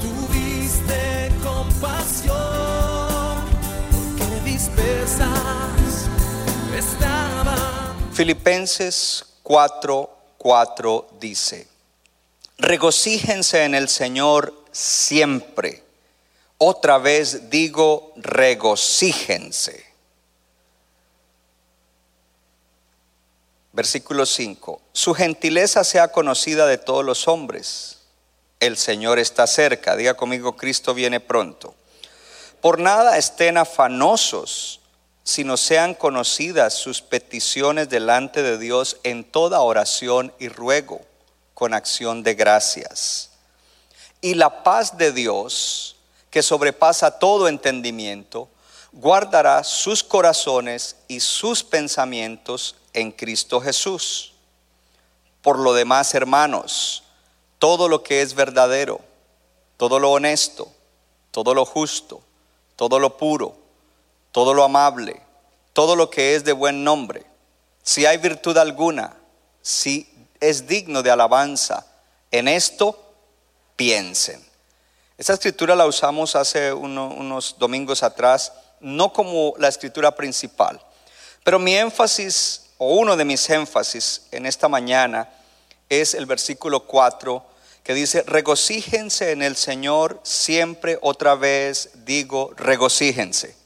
tuviste compasión, porque dispersas estaban. Filipenses 4:4 dice, regocíjense en el Señor siempre. Otra vez digo, regocíjense. Versículo 5. Su gentileza sea conocida de todos los hombres. El Señor está cerca. Diga conmigo, Cristo viene pronto. Por nada estén afanosos, sino sean conocidas sus peticiones delante de Dios en toda oración y ruego, con acción de gracias. Y la paz de Dios, que sobrepasa todo entendimiento, guardará sus corazones y sus pensamientos en Cristo Jesús. Por lo demás, hermanos, todo lo que es verdadero, todo lo honesto, todo lo justo, todo lo puro, todo lo amable, todo lo que es de buen nombre, si hay virtud alguna, si es digno de alabanza, en esto piensen. Esa escritura la usamos hace uno- unos domingos atrás, no como la escritura principal, pero mi énfasis, o uno de mis énfasis en esta mañana, es el versículo 4, que dice, regocíjense en el Señor siempre, otra vez digo, regocíjense.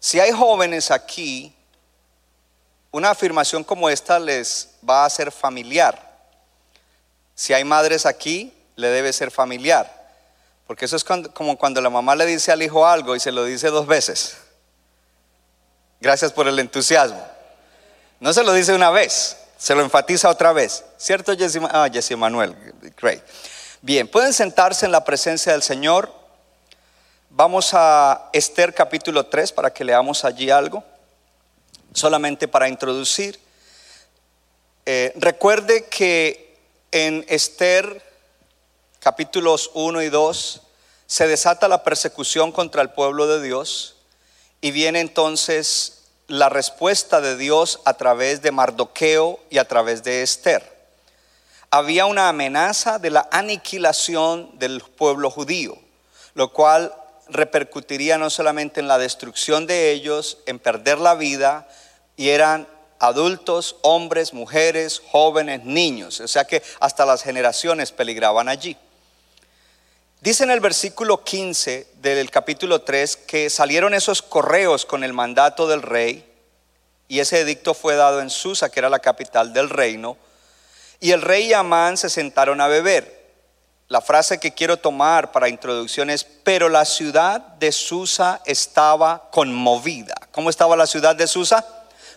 Si hay jóvenes aquí, una afirmación como esta les va a ser familiar. Si hay madres aquí, le debe ser familiar. Porque eso es cuando- como cuando la mamá le dice al hijo algo y se lo dice dos veces. Gracias por el entusiasmo. No se lo dice una vez, se lo enfatiza otra vez. ¿Cierto, Jesse, ah, Jesse Manuel? Great. Bien, pueden sentarse en la presencia del Señor. Vamos a Esther capítulo 3 para que leamos allí algo. Solamente para introducir. Eh, recuerde que en Esther capítulos 1 y 2 se desata la persecución contra el pueblo de Dios y viene entonces la respuesta de Dios a través de Mardoqueo y a través de Esther. Había una amenaza de la aniquilación del pueblo judío, lo cual repercutiría no solamente en la destrucción de ellos, en perder la vida, y eran adultos, hombres, mujeres, jóvenes, niños, o sea que hasta las generaciones peligraban allí. Dice en el versículo 15 del capítulo 3 que salieron esos correos con el mandato del rey y ese edicto fue dado en Susa, que era la capital del reino, y el rey y Amán se sentaron a beber. La frase que quiero tomar para introducción es, pero la ciudad de Susa estaba conmovida. ¿Cómo estaba la ciudad de Susa?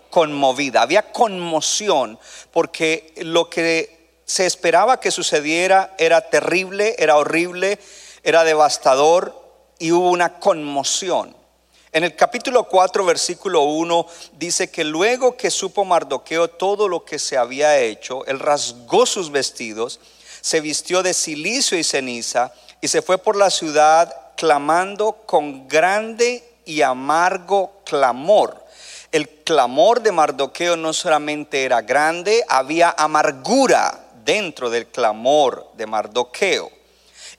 Conmovida. Había conmoción porque lo que se esperaba que sucediera era terrible, era horrible, era devastador y hubo una conmoción. En el capítulo 4, versículo 1, dice que luego que supo Mardoqueo todo lo que se había hecho, él rasgó sus vestidos, se vistió de silicio y ceniza y se fue por la ciudad clamando con grande y amargo clamor. El clamor de Mardoqueo no solamente era grande, había amargura dentro del clamor de Mardoqueo.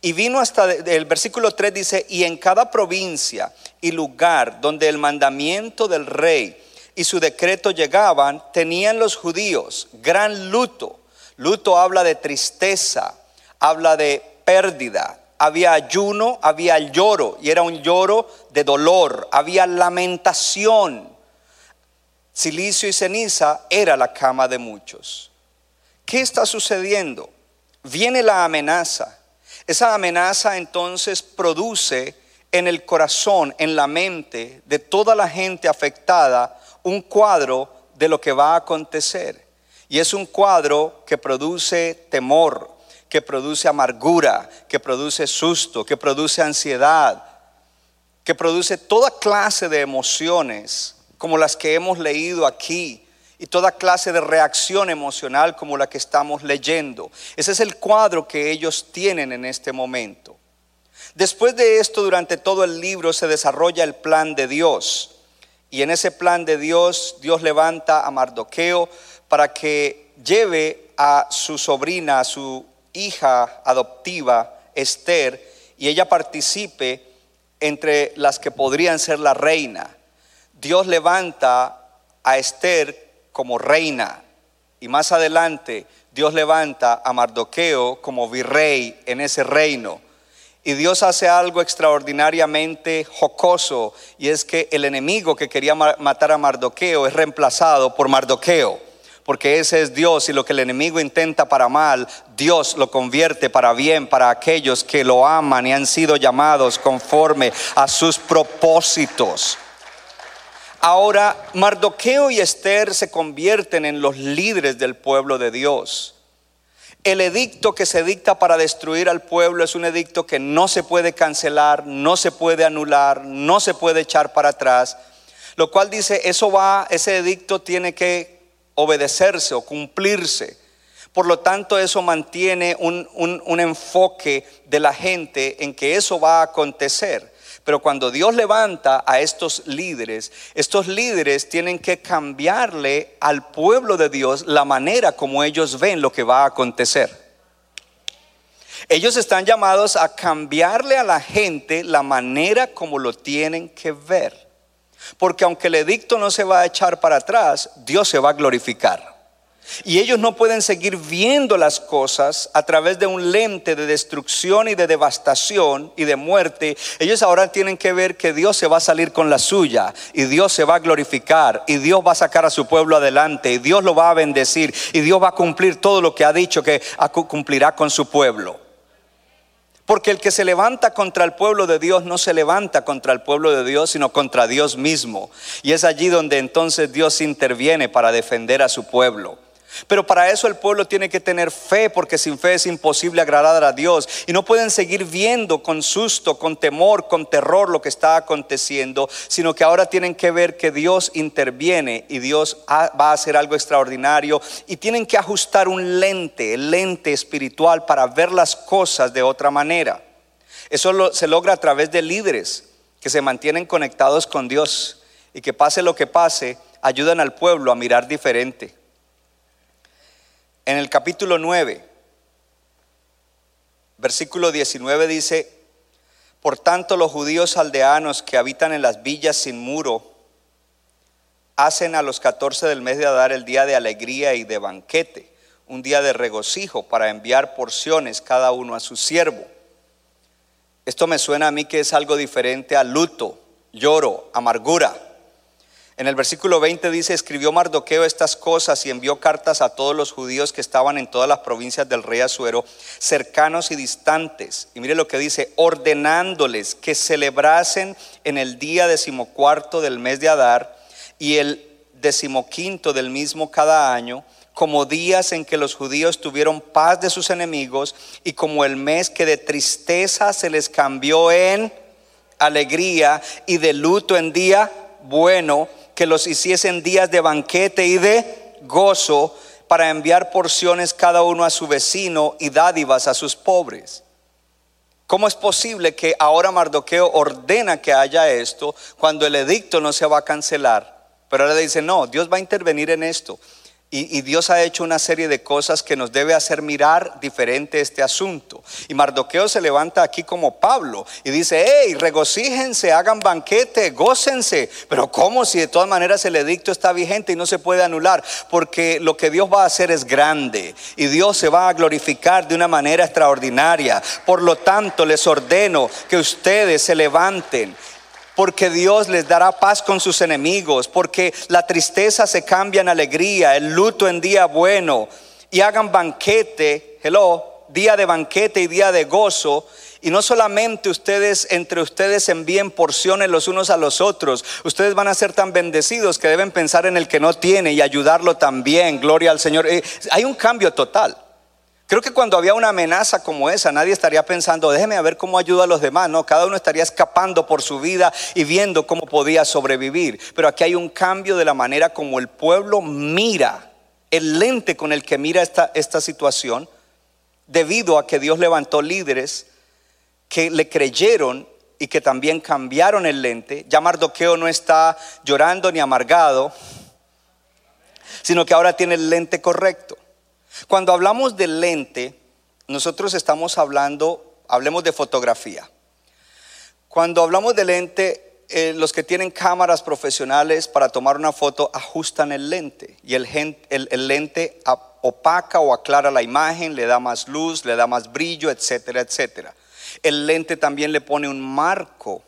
Y vino hasta el versículo 3 dice, y en cada provincia y lugar donde el mandamiento del rey y su decreto llegaban, tenían los judíos gran luto. Luto habla de tristeza, habla de pérdida. Había ayuno, había lloro, y era un lloro de dolor, había lamentación. Silicio y ceniza era la cama de muchos. ¿Qué está sucediendo? Viene la amenaza. Esa amenaza entonces produce en el corazón, en la mente de toda la gente afectada un cuadro de lo que va a acontecer. Y es un cuadro que produce temor, que produce amargura, que produce susto, que produce ansiedad, que produce toda clase de emociones como las que hemos leído aquí y toda clase de reacción emocional como la que estamos leyendo. Ese es el cuadro que ellos tienen en este momento. Después de esto, durante todo el libro se desarrolla el plan de Dios. Y en ese plan de Dios, Dios levanta a Mardoqueo para que lleve a su sobrina, a su hija adoptiva, Esther, y ella participe entre las que podrían ser la reina. Dios levanta a Esther como reina y más adelante Dios levanta a Mardoqueo como virrey en ese reino. Y Dios hace algo extraordinariamente jocoso y es que el enemigo que quería matar a Mardoqueo es reemplazado por Mardoqueo porque ese es Dios y lo que el enemigo intenta para mal, Dios lo convierte para bien para aquellos que lo aman y han sido llamados conforme a sus propósitos. Ahora, Mardoqueo y Esther se convierten en los líderes del pueblo de Dios. El edicto que se dicta para destruir al pueblo es un edicto que no se puede cancelar, no se puede anular, no se puede echar para atrás. Lo cual dice, eso va, ese edicto tiene que obedecerse o cumplirse. Por lo tanto, eso mantiene un, un, enfoque de la gente en que eso va a acontecer. Pero cuando Dios levanta a estos líderes, estos líderes tienen que cambiarle al pueblo de Dios la manera como ellos ven lo que va a acontecer. Ellos están llamados a cambiarle a la gente la manera como lo tienen que ver. Porque aunque el edicto no se va a echar para atrás, Dios se va a glorificar. Y ellos no pueden seguir viendo las cosas a través de un lente de destrucción y de devastación y de muerte. Ellos ahora tienen que ver que Dios se va a salir con la suya y Dios se va a glorificar y Dios va a sacar a su pueblo adelante y Dios lo va a bendecir y Dios va a cumplir todo lo que ha dicho que cumplirá con su pueblo. Porque el que se levanta contra el pueblo de Dios no se levanta contra el pueblo de Dios, sino contra Dios mismo. Y es allí donde entonces Dios interviene para defender a su pueblo. Pero para eso el pueblo tiene que tener fe, porque sin fe es imposible agradar a Dios. Y no pueden seguir viendo con susto, con temor, con terror lo que está aconteciendo, sino que ahora tienen que ver que Dios interviene y Dios va a hacer algo extraordinario. Y tienen que ajustar un lente, el lente espiritual, para ver las cosas de otra manera. Eso se logra a través de líderes que se mantienen conectados con Dios y que pase lo que pase, ayudan al pueblo a mirar diferente en el capítulo 9, versículo 19 dice, por tanto los judíos aldeanos que habitan en las villas sin muro, hacen a los 14 del mes de Adar el día de alegría y de banquete, un día de regocijo para enviar porciones cada uno a su siervo. Esto me suena a mí que es algo diferente a luto, lloro, amargura. En el versículo 20 dice, escribió Mardoqueo estas cosas y envió cartas a todos los judíos que estaban en todas las provincias del rey Asuero, cercanos y distantes. Y mire lo que dice, ordenándoles que celebrasen en el día decimocuarto del mes de Adar y el decimoquinto del mismo cada año, como días en que los judíos tuvieron paz de sus enemigos y como el mes que de tristeza se les cambió en alegría y de luto en día bueno que los hiciesen días de banquete y de gozo para enviar porciones cada uno a su vecino y dádivas a sus pobres. ¿Cómo es posible que ahora Mardoqueo ordena que haya esto cuando el edicto no se va a cancelar? Pero ahora dice, no, Dios va a intervenir en esto. Y, Dios ha hecho una serie de cosas que nos debe hacer mirar diferente este asunto. Y Mardoqueo se levanta aquí como Pablo y dice, hey, regocíjense, hagan banquete, gócense. Pero ¿cómo si de todas maneras el edicto está vigente y no se puede anular? Porque lo que Dios va a hacer es grande y Dios se va a glorificar de una manera extraordinaria. Por lo tanto, les ordeno que ustedes se levanten porque Dios les dará paz con sus enemigos, porque la tristeza se cambia en alegría, el luto en día bueno, y hagan banquete, hello, día de banquete y día de gozo, y no solamente ustedes entre ustedes envíen porciones los unos a los otros, ustedes van a ser tan bendecidos que deben pensar en el que no tiene y ayudarlo también, gloria al Señor. Eh, hay un cambio total. Creo que cuando había una amenaza como esa, nadie estaría pensando, déjeme a ver cómo ayuda a los demás. No, cada uno estaría escapando por su vida y viendo cómo podía sobrevivir. Pero aquí hay un cambio de la manera como el pueblo mira, el lente con el que mira esta, esta situación, debido a que Dios levantó líderes que le creyeron y que también cambiaron el lente. Ya Mardoqueo no está llorando ni amargado, sino que ahora tiene el lente correcto. Cuando hablamos de lente, nosotros estamos hablando, hablemos de fotografía. Cuando hablamos de lente, eh, los que tienen cámaras profesionales para tomar una foto ajustan el lente y el, el lente opaca o aclara la imagen, le da más luz, le da más brillo, etcétera, etcétera. El lente también le pone un marco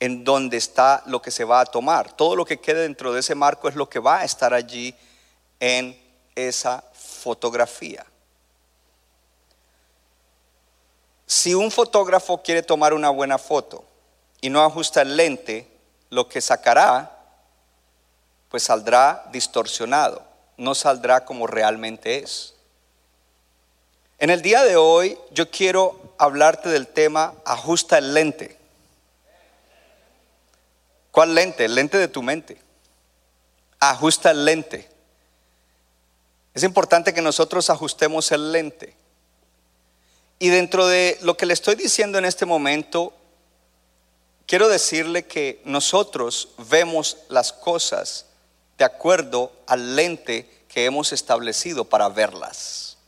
en donde está lo que se va a tomar. Todo lo que quede dentro de ese marco es lo que va a estar allí en esa fotografía. Si un fotógrafo quiere tomar una buena foto y no ajusta el lente, lo que sacará pues saldrá distorsionado, no saldrá como realmente es. En el día de hoy yo quiero hablarte del tema ajusta el lente. ¿Cuál lente? El lente de tu mente. Ajusta el lente. Es importante que nosotros ajustemos el lente. Y dentro de lo que le estoy diciendo en este momento, quiero decirle que nosotros vemos las cosas de acuerdo al lente que hemos establecido para verlas.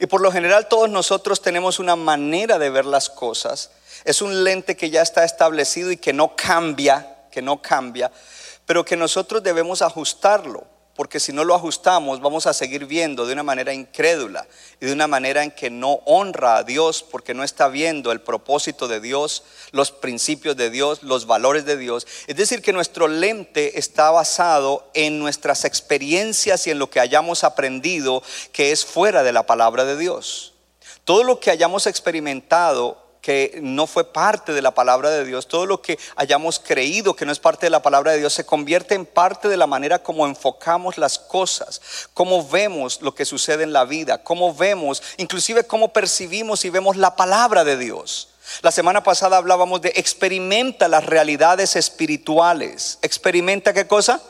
Y por lo general todos nosotros tenemos una manera de ver las cosas. Es un lente que ya está establecido y que no cambia, que no cambia, pero que nosotros debemos ajustarlo porque si no lo ajustamos vamos a seguir viendo de una manera incrédula y de una manera en que no honra a Dios porque no está viendo el propósito de Dios, los principios de Dios, los valores de Dios. Es decir, que nuestro lente está basado en nuestras experiencias y en lo que hayamos aprendido que es fuera de la palabra de Dios. Todo lo que hayamos experimentado que no fue parte de la palabra de Dios, todo lo que hayamos creído que no es parte de la palabra de Dios, se convierte en parte de la manera como enfocamos las cosas, cómo vemos lo que sucede en la vida, cómo vemos, inclusive cómo percibimos y vemos la palabra de Dios. La semana pasada hablábamos de experimenta las realidades espirituales. ¿Experimenta qué cosa?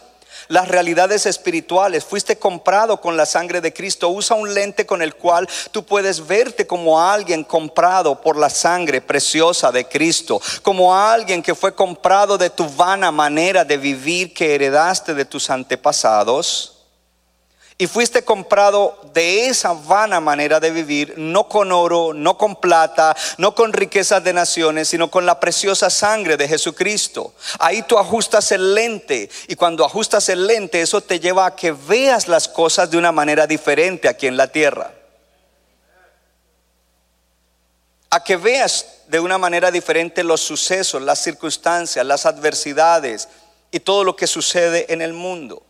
Las realidades espirituales. Fuiste comprado con la sangre de Cristo. Usa un lente con el cual tú puedes verte como alguien comprado por la sangre preciosa de Cristo. Como alguien que fue comprado de tu vana manera de vivir que heredaste de tus antepasados y fuiste comprado de esa vana manera de vivir, no con oro, no con plata, no con riquezas de naciones, sino con la preciosa sangre de Jesucristo. Ahí tú ajustas el lente y cuando ajustas el lente eso te lleva a que veas las cosas de una manera diferente aquí en la tierra. A que veas de una manera diferente los sucesos, las circunstancias, las adversidades y todo lo que sucede en el mundo.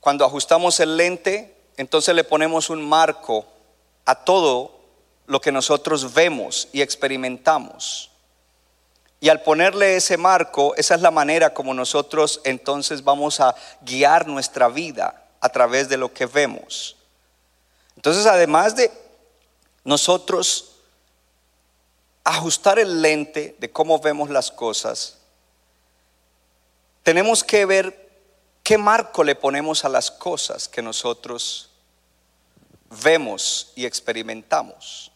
Cuando ajustamos el lente, entonces le ponemos un marco a todo lo que nosotros vemos y experimentamos. Y al ponerle ese marco, esa es la manera como nosotros entonces vamos a guiar nuestra vida a través de lo que vemos. Entonces, además de nosotros ajustar el lente de cómo vemos las cosas, tenemos que ver ¿Qué marco le ponemos a las cosas que nosotros vemos y experimentamos?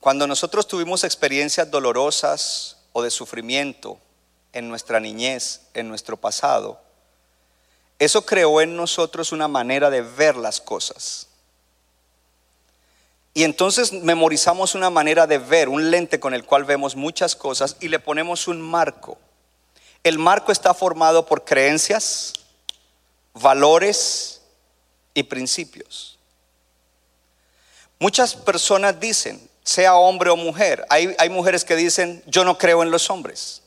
Cuando nosotros tuvimos experiencias dolorosas o de sufrimiento en nuestra niñez, en nuestro pasado, eso creó en nosotros una manera de ver las cosas. Y entonces memorizamos una manera de ver, un lente con el cual vemos muchas cosas y le ponemos un marco. El marco está formado por creencias, valores y principios. Muchas personas dicen, sea hombre o mujer, hay, hay, mujeres que dicen, yo no creo en los hombres.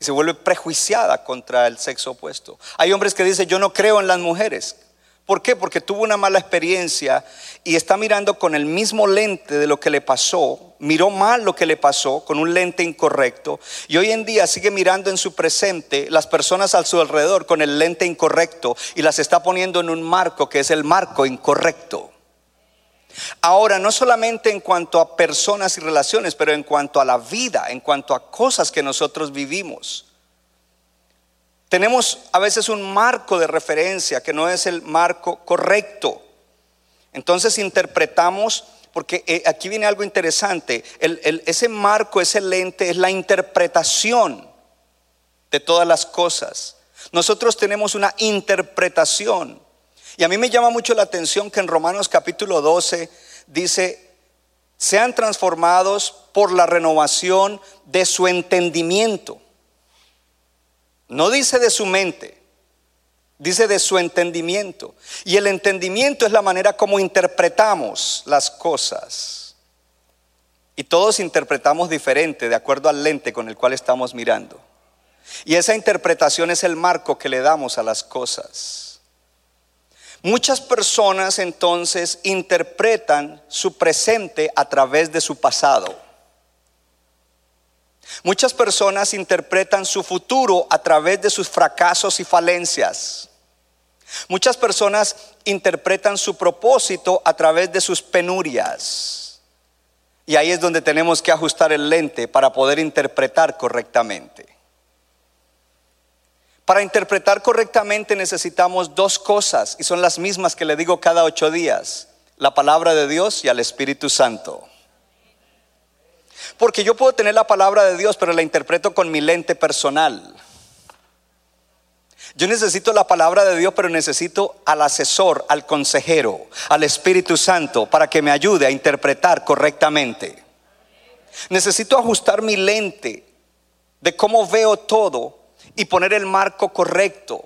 Y se vuelve prejuiciada contra el sexo opuesto. Hay hombres que dicen, yo no creo en las mujeres, ¿Por qué? Porque tuvo una mala experiencia y está mirando con el mismo lente de lo que le pasó, miró mal lo que le pasó con un lente incorrecto y hoy en día sigue mirando en su presente las personas a su alrededor con el lente incorrecto y las está poniendo en un marco que es el marco incorrecto. Ahora, no solamente en cuanto a personas y relaciones, pero en cuanto a la vida, en cuanto a cosas que nosotros vivimos. Tenemos a veces un marco de referencia que no es el marco correcto. Entonces interpretamos, porque eh, aquí viene algo interesante, ese marco, ese lente es la interpretación de todas las cosas. Nosotros tenemos una interpretación. Y a mí me llama mucho la atención que en Romanos capítulo 12 dice, sean transformados por la renovación de su entendimiento. No dice de su mente, dice de su entendimiento. Y el entendimiento es la manera como interpretamos las cosas. Y todos interpretamos diferente de acuerdo al lente con el cual estamos mirando. Y esa interpretación es el marco que le damos a las cosas. Muchas personas entonces interpretan su presente a través de su pasado. Muchas personas interpretan su futuro a través de sus fracasos y falencias. Muchas personas interpretan su propósito a través de sus penurias. Y ahí es donde tenemos que ajustar el lente para poder interpretar correctamente. Para interpretar correctamente necesitamos dos cosas y son las mismas que le digo cada ocho días. La palabra de Dios y al Espíritu Santo. Porque yo puedo tener la palabra de Dios, pero la interpreto con mi lente personal. Yo necesito la palabra de Dios, pero necesito al asesor, al consejero, al Espíritu Santo para que me ayude a interpretar correctamente. Necesito ajustar mi lente de cómo veo todo y poner el marco correcto.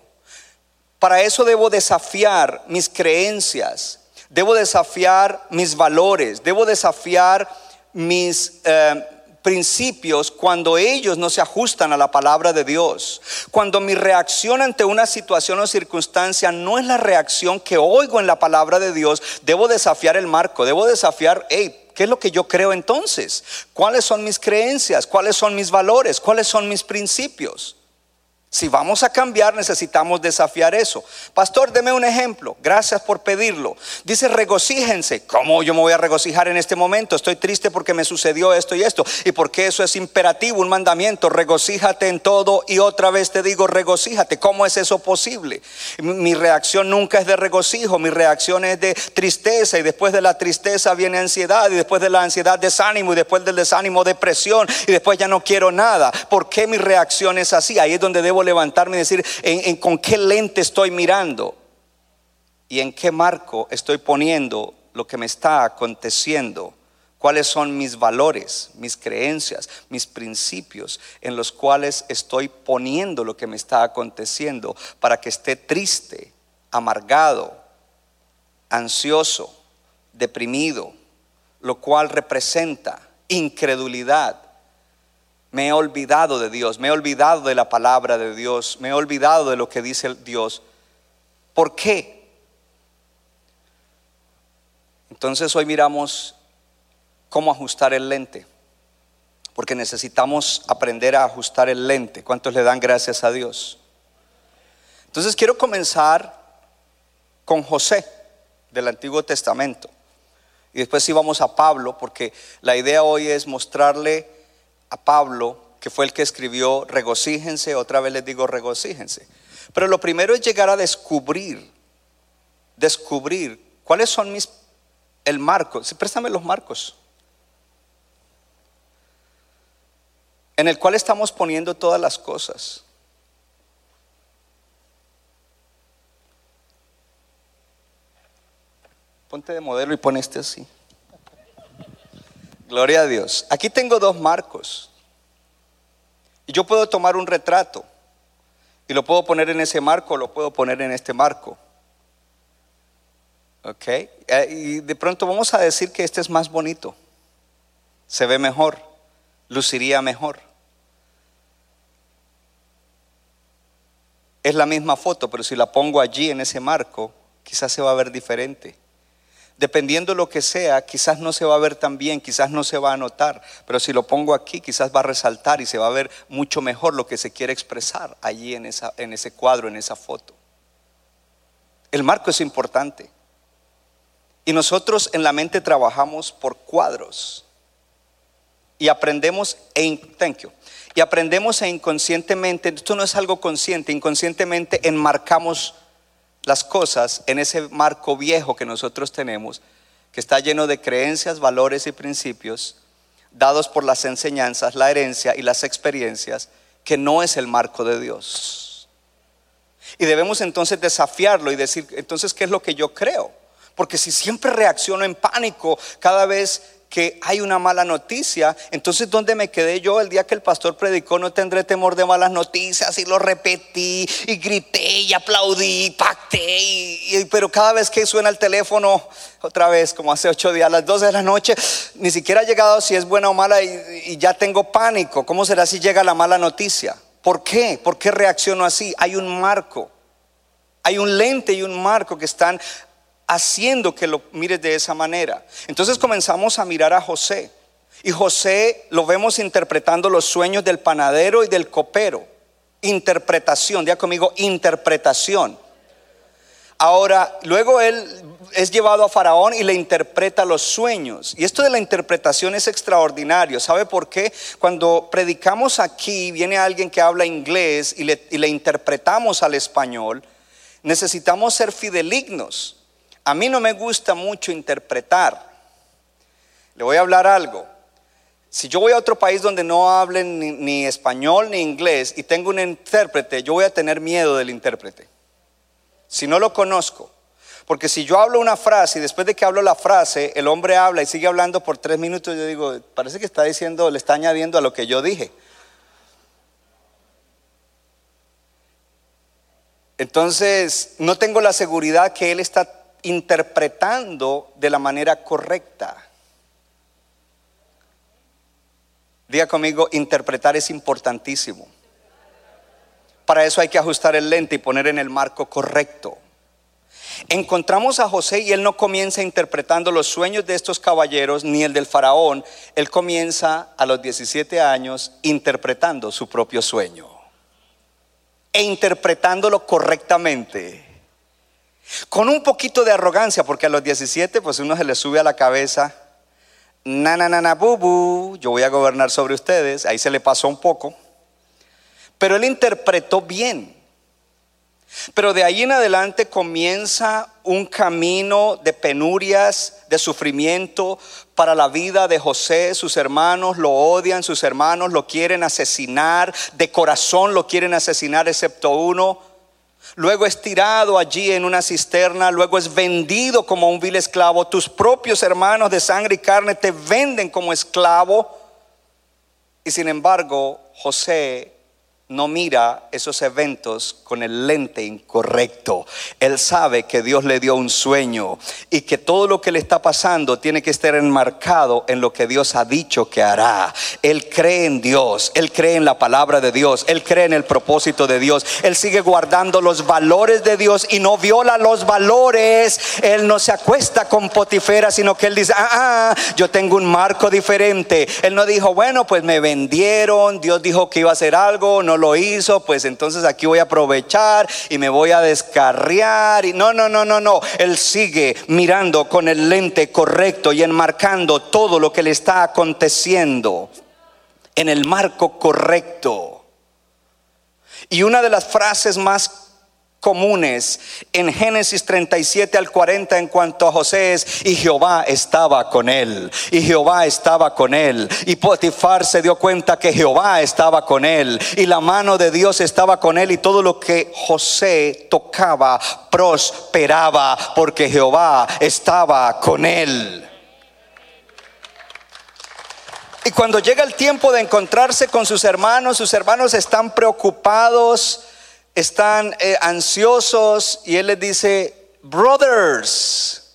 Para eso debo desafiar mis creencias, debo desafiar mis valores, debo desafiar mis eh, principios cuando ellos no se ajustan a la palabra de Dios. Cuando mi reacción ante una situación o circunstancia no es la reacción que oigo en la palabra de Dios, debo desafiar el marco, debo desafiar, hey, ¿qué es lo que yo creo entonces? ¿Cuáles son mis creencias? ¿Cuáles son mis valores? ¿Cuáles son mis principios? Si vamos a cambiar, necesitamos desafiar eso. Pastor, deme un ejemplo. Gracias por pedirlo. Dice, regocíjense. ¿Cómo yo me voy a regocijar en este momento? Estoy triste porque me sucedió esto y esto. Y porque eso es imperativo, un mandamiento. Regocíjate en todo y otra vez te digo, regocíjate. ¿Cómo es eso posible? Mi reacción nunca es de regocijo, mi reacción es de tristeza y después de la tristeza viene ansiedad y después de la ansiedad desánimo y después del desánimo depresión y después ya no quiero nada. ¿Por qué mi reacción es así? Ahí es donde debo levantarme y decir en, con qué lente estoy mirando y en qué marco estoy poniendo lo que me está aconteciendo. Cuáles son mis valores, mis creencias, mis principios en los cuales estoy poniendo lo que me está aconteciendo para que esté triste, amargado, ansioso, deprimido, lo cual representa incredulidad, me he olvidado de Dios, me he olvidado de la palabra de Dios, me he olvidado de lo que dice Dios. ¿Por qué? Entonces hoy miramos cómo ajustar el lente, porque necesitamos aprender a ajustar el lente. ¿Cuántos le dan gracias a Dios? Entonces quiero comenzar con José del Antiguo Testamento. Y después sí vamos a Pablo, porque la idea hoy es mostrarle a Pablo, que fue el que escribió regocíjense, otra vez les digo regocíjense. Pero lo primero es llegar a descubrir, descubrir cuáles son mis, el marco, si préstame los marcos, en el cual estamos poniendo todas las cosas. Ponte de modelo y pon este así. Gloria a Dios. Aquí tengo dos marcos. Y yo puedo tomar un retrato y lo puedo poner en ese marco, lo puedo poner en este marco. ¿Ok? Eh, y de pronto vamos a decir que este es más bonito, se ve mejor, luciría mejor. Es la misma foto, pero si la pongo allí en ese marco, quizás se va a ver diferente. Dependiendo lo que sea, quizás no se va a ver tan bien, quizás no se va a notar, pero si lo pongo aquí, quizás va a resaltar y se va a ver mucho mejor lo que se quiere expresar allí en, ese cuadro, en esa foto. El marco es importante. Y nosotros en la mente trabajamos por cuadros. Y aprendemos e thank you. Y aprendemos e inconscientemente, esto no es algo consciente, inconscientemente enmarcamos las cosas en ese marco viejo que nosotros tenemos, que está lleno de creencias, valores y principios dados por las enseñanzas, la herencia y las experiencias, que no es el marco de Dios. Y debemos entonces desafiarlo y decir, entonces, ¿qué es lo que yo creo? Porque si siempre reacciono en pánico cada vez que hay una mala noticia, entonces ¿dónde me quedé yo el día que el pastor predicó? No tendré temor de malas noticias y lo repetí y grité y aplaudí, y pacté, y, pero cada vez que suena el teléfono, otra vez como hace ocho días, a las 12 de la noche, ni siquiera ha llegado si es buena o mala y, y ya tengo pánico. ¿Cómo será si llega la mala noticia? ¿Por qué? ¿Por qué reacciono así? Hay un marco. Hay un lente y un marco que están haciendo que lo mires de esa manera. Entonces comenzamos a mirar a José. Y José lo vemos interpretando los sueños del panadero y del copero. Interpretación, diga conmigo, interpretación. Ahora, luego él es llevado a Faraón y le interpreta los sueños. Y esto de la interpretación es extraordinario. ¿Sabe por qué? Cuando predicamos aquí, viene alguien que habla inglés y le, y le interpretamos al español, necesitamos ser fidelignos. A mí no me gusta mucho interpretar. Le voy a hablar algo. Si yo voy a otro país donde no hablen ni, español ni inglés y tengo un intérprete, yo voy a tener miedo del intérprete. Si no lo conozco. Porque si yo hablo una frase y después de que hablo la frase, el hombre habla y sigue hablando por tres minutos, yo digo, parece que está diciendo, le está añadiendo a lo que yo dije. Entonces, no tengo la seguridad que él está interpretando de la manera correcta. Diga conmigo, interpretar es importantísimo. Para eso hay que ajustar el lente y poner en el marco correcto. Encontramos a José y él no comienza interpretando los sueños de estos caballeros ni el del faraón. Él comienza a los 17 años interpretando su propio sueño e interpretándolo correctamente. Con un poquito de arrogancia, porque a los 17 pues uno se le sube a la cabeza, na na na na bubu, yo voy a gobernar sobre ustedes, ahí se le pasó un poco. Pero él interpretó bien. Pero de ahí en adelante comienza un camino de penurias, de sufrimiento para la vida de José. Sus hermanos lo odian, sus hermanos lo quieren asesinar, de corazón lo quieren asesinar, excepto uno luego es tirado allí en una cisterna, luego es vendido como un vil esclavo. Tus propios hermanos de sangre y carne te venden como esclavo. Y sin embargo, José no mira esos eventos con el lente incorrecto. Él sabe que Dios le dio un sueño y que todo lo que le está pasando tiene que estar enmarcado en lo que Dios ha dicho que hará. Él cree en Dios, él cree en la palabra de Dios, él cree en el propósito de Dios, él sigue guardando los valores de Dios y no viola los valores. Él no se acuesta con Potifera, sino que él dice, ah, ah, yo tengo un marco diferente. Él no dijo, bueno, pues me vendieron, Dios dijo que iba a hacer algo, no lo hizo, pues entonces aquí voy a aprovechar y me voy a descarriar. Y no, no, no, no, no. Él sigue mirando con el lente correcto y enmarcando todo lo que le está aconteciendo en el marco correcto. Y una de las frases más comunes en Génesis 37 al 40 en cuanto a José es, y Jehová estaba con él, y Jehová estaba con él, y Potifar se dio cuenta que Jehová estaba con él, y la mano de Dios estaba con él, y todo lo que José tocaba prosperaba, porque Jehová estaba con él. Y cuando llega el tiempo de encontrarse con sus hermanos, sus hermanos están preocupados, están eh, ansiosos y él les dice, brothers,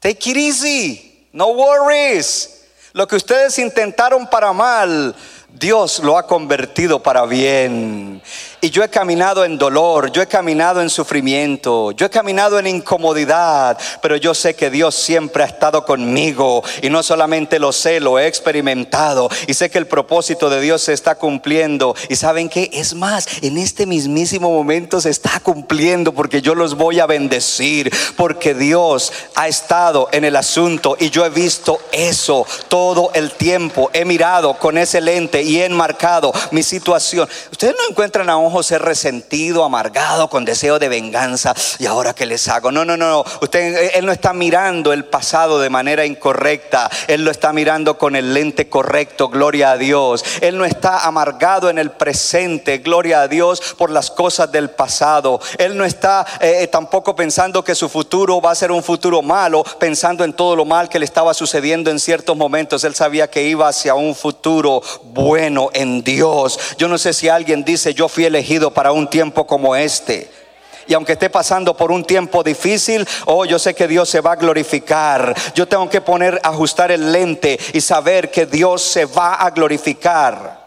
take it easy, no worries. Lo que ustedes intentaron para mal, Dios lo ha convertido para bien. Y yo he caminado en dolor, yo he caminado en sufrimiento, yo he caminado en incomodidad, pero yo sé que Dios siempre ha estado conmigo y no solamente lo sé, lo he experimentado y sé que el propósito de Dios se está cumpliendo. Y saben que es más, en este mismísimo momento se está cumpliendo porque yo los voy a bendecir, porque Dios ha estado en el asunto y yo he visto eso todo el tiempo. He mirado con ese lente y he enmarcado mi situación. Ustedes no encuentran a un José resentido, amargado, con deseo de venganza. ¿Y ahora qué les hago? No, no, no. Usted, él no está mirando el pasado de manera incorrecta. Él lo está mirando con el lente correcto. Gloria a Dios. Él no está amargado en el presente. Gloria a Dios por las cosas del pasado. Él no está eh, tampoco pensando que su futuro va a ser un futuro malo, pensando en todo lo mal que le estaba sucediendo en ciertos momentos. Él sabía que iba hacia un futuro bueno en Dios. Yo no sé si alguien dice, yo fui elegido para un tiempo como este. Y aunque esté pasando por un tiempo difícil, oh, yo sé que Dios se va a glorificar. Yo tengo que poner, ajustar el lente y saber que Dios se va a glorificar.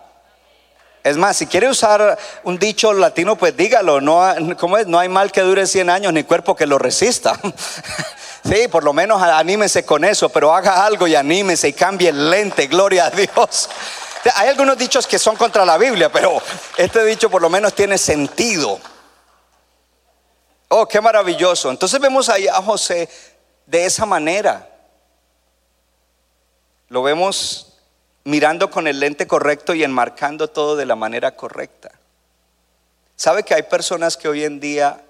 Es más, si quiere usar un dicho latino, pues dígalo. No, ¿cómo es? no hay mal que dure 100 años ni cuerpo que lo resista. Sí, por lo menos anímese con eso, pero haga algo y anímese y cambie el lente. Gloria a Dios. Hay algunos dichos que son contra la Biblia, pero este dicho por lo menos tiene sentido. Oh, qué maravilloso. Entonces vemos ahí a José de esa manera. Lo vemos mirando con el lente correcto y enmarcando todo de la manera correcta. ¿Sabe que hay personas que hoy en día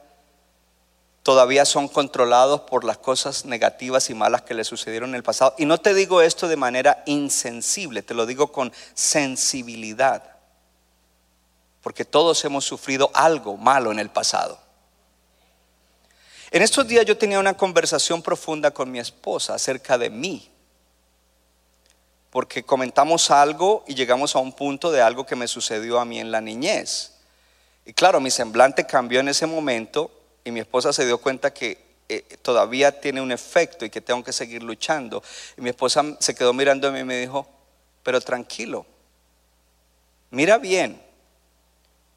todavía son controlados por las cosas negativas y malas que le sucedieron en el pasado. Y no te digo esto de manera insensible, te lo digo con sensibilidad, porque todos hemos sufrido algo malo en el pasado. En estos días yo tenía una conversación profunda con mi esposa acerca de mí, porque comentamos algo y llegamos a un punto de algo que me sucedió a mí en la niñez. Y claro, mi semblante cambió en ese momento y mi esposa se dio cuenta que eh, todavía tiene un efecto y que tengo que seguir luchando. Y mi esposa se quedó mí y me dijo, pero tranquilo, mira bien,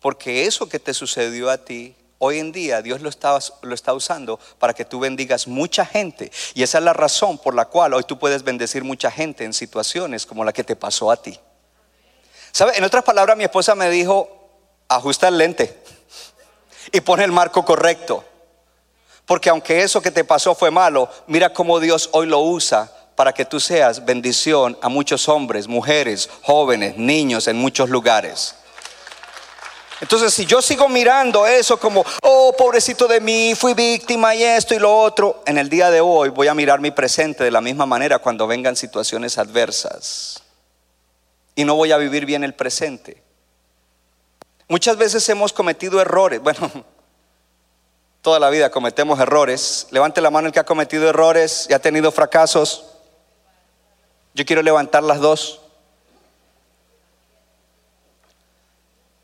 porque eso que te sucedió a ti, hoy en día Dios lo está, lo está usando para que tú bendigas mucha gente. Y esa es la razón por la cual hoy tú puedes bendecir mucha gente en situaciones como la que te pasó a ti. ¿Sabe? En otras palabras, mi esposa me dijo, ajusta el lente y pone el marco correcto. Porque aunque eso que te pasó fue malo, mira cómo Dios hoy lo usa para que tú seas bendición a muchos hombres, mujeres, jóvenes, niños en muchos lugares. Entonces, si yo sigo mirando eso como, oh, pobrecito de mí, fui víctima y esto y lo otro, en el día de hoy voy a mirar mi presente de la misma manera cuando vengan situaciones adversas. Y no voy a vivir bien el presente. Muchas veces hemos cometido errores. Bueno, toda la vida cometemos errores. Levante la mano el que ha cometido errores y ha tenido fracasos. Yo quiero levantar las dos.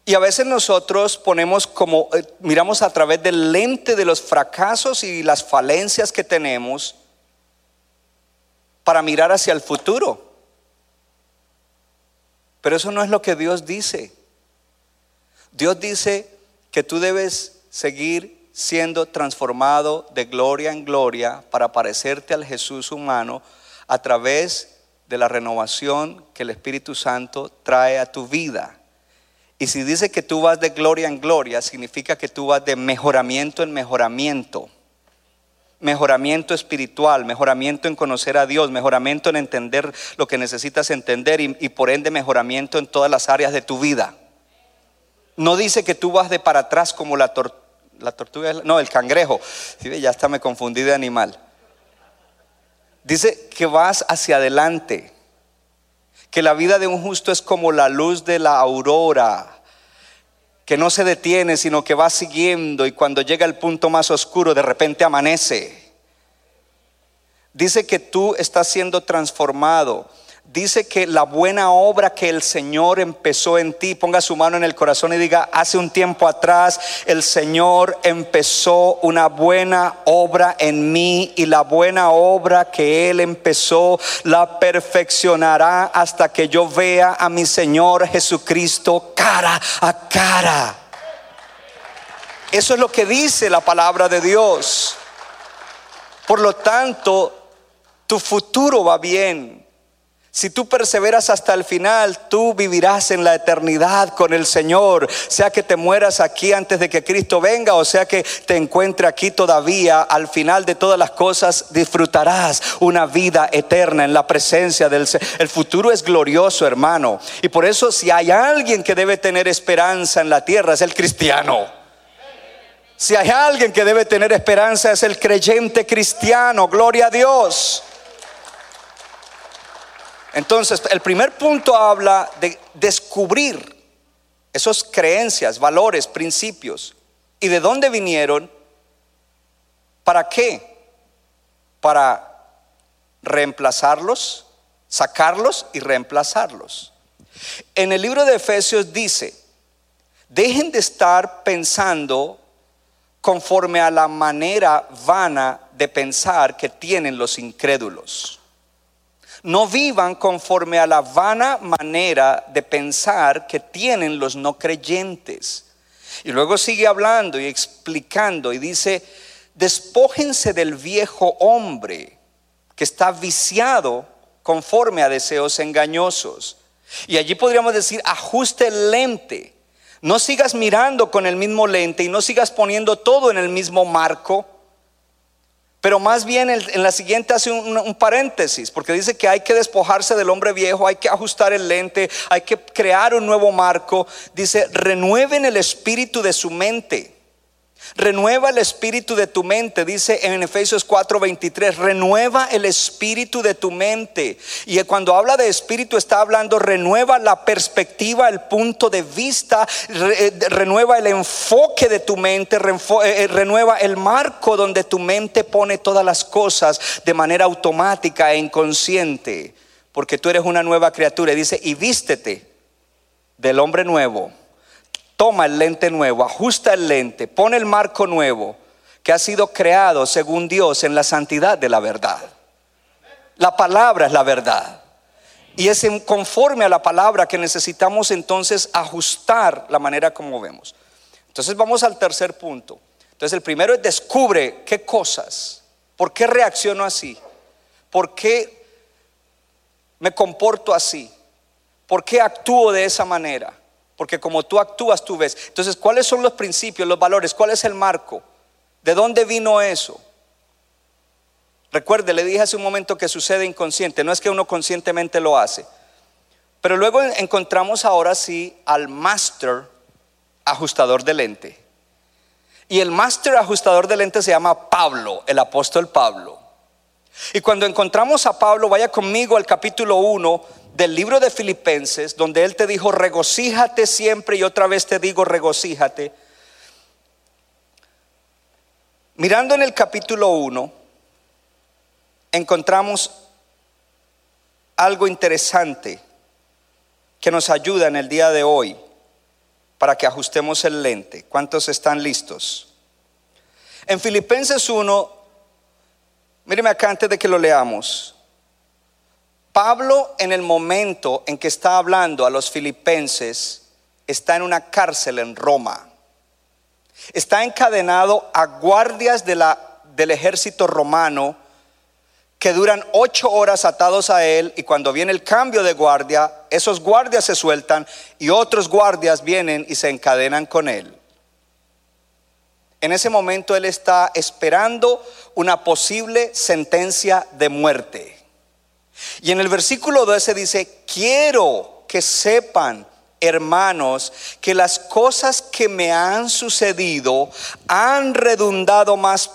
Y a veces nosotros ponemos como, eh, miramos a través del lente de los fracasos y las falencias que tenemos para mirar hacia el futuro. Pero eso no es lo que Dios dice. Dios dice que tú debes seguir siendo transformado de gloria en gloria para parecerte al Jesús humano a través de la renovación que el Espíritu Santo trae a tu vida. Y si dice que tú vas de gloria en gloria, significa que tú vas de mejoramiento en mejoramiento. Mejoramiento espiritual, mejoramiento en conocer a Dios, mejoramiento en entender lo que necesitas entender y, por ende mejoramiento en todas las áreas de tu vida. No dice que tú vas de para atrás como la, la tortuga, no, el cangrejo. Ya está me confundí de animal. Dice que vas hacia adelante, que la vida de un justo es como la luz de la aurora, que no se detiene, sino que va siguiendo y cuando llega el punto más oscuro, de repente amanece. Dice que tú estás siendo transformado dice que la buena obra que el Señor empezó en ti, ponga su mano en el corazón y diga, hace un tiempo atrás el Señor empezó una buena obra en mí y la buena obra que Él empezó la perfeccionará hasta que yo vea a mi Señor Jesucristo cara a cara. Eso es lo que dice la palabra de Dios. Por lo tanto, tu futuro va bien. Si tú perseveras hasta el final, tú vivirás en la eternidad con el Señor. Sea que te mueras aquí antes de que Cristo venga o sea que te encuentre aquí todavía, al final de todas las cosas disfrutarás una vida eterna en la presencia del Señor. El futuro es glorioso, hermano. Y por eso si hay alguien que debe tener esperanza en la tierra, es el cristiano. Si hay alguien que debe tener esperanza, es el creyente cristiano. Gloria a Dios. Entonces, el primer punto habla de descubrir esas creencias, valores, principios. ¿Y de dónde vinieron? ¿Para qué? Para reemplazarlos, sacarlos y reemplazarlos. En el libro de Efesios dice, dejen de estar pensando conforme a la manera vana de pensar que tienen los incrédulos. No vivan conforme a la vana manera de pensar que tienen los no creyentes. Y luego sigue hablando y explicando y dice, despójense del viejo hombre que está viciado conforme a deseos engañosos. Y allí podríamos decir, ajuste el lente. No sigas mirando con el mismo lente y no sigas poniendo todo en el mismo marco pero más bien en la siguiente hace un, paréntesis, porque dice que hay que despojarse del hombre viejo, hay que ajustar el lente, hay que crear un nuevo marco. Dice, renueven el espíritu de su mente. Renueva el espíritu de tu mente, dice en Efesios 4:23, renueva el espíritu de tu mente. Y cuando habla de espíritu está hablando, renueva la perspectiva, el punto de vista, eh, renueva el enfoque de tu mente, eh, eh, renueva el marco donde tu mente pone todas las cosas de manera automática e inconsciente, porque tú eres una nueva criatura. Y dice, y vístete del hombre nuevo toma el lente nuevo, ajusta el lente, pone el marco nuevo que ha sido creado según Dios en la santidad de la verdad. La palabra es la verdad. Y es conforme a la palabra que necesitamos entonces ajustar la manera como vemos. Entonces vamos al tercer punto. Entonces el primero es descubre qué cosas, por qué reacciono así, por qué me comporto así, por qué actúo de esa manera. Porque como tú actúas, tú ves. Entonces, ¿cuáles son los principios, los valores? ¿Cuál es el marco? ¿De dónde vino eso? Recuerde, le dije hace un momento que sucede inconsciente, no es que uno conscientemente lo hace. Pero luego encontramos ahora sí al master ajustador de lente. Y el master ajustador de lente se llama Pablo, el apóstol Pablo. Y cuando encontramos a Pablo, vaya conmigo al capítulo 1 del libro de Filipenses, donde él te dijo, regocíjate siempre y otra vez te digo, regocíjate. Mirando en el capítulo 1, encontramos algo interesante que nos ayuda en el día de hoy para que ajustemos el lente. ¿Cuántos están listos? En Filipenses 1, míreme acá antes de que lo leamos. Pablo en el momento en que está hablando a los filipenses está en una cárcel en Roma. Está encadenado a guardias del ejército romano que duran ocho horas atados a él y cuando viene el cambio de guardia, esos guardias se sueltan y otros guardias vienen y se encadenan con él. En ese momento él está esperando una posible sentencia de muerte. Y en el versículo 12 dice, quiero que sepan, hermanos, que las cosas que me han sucedido han redundado más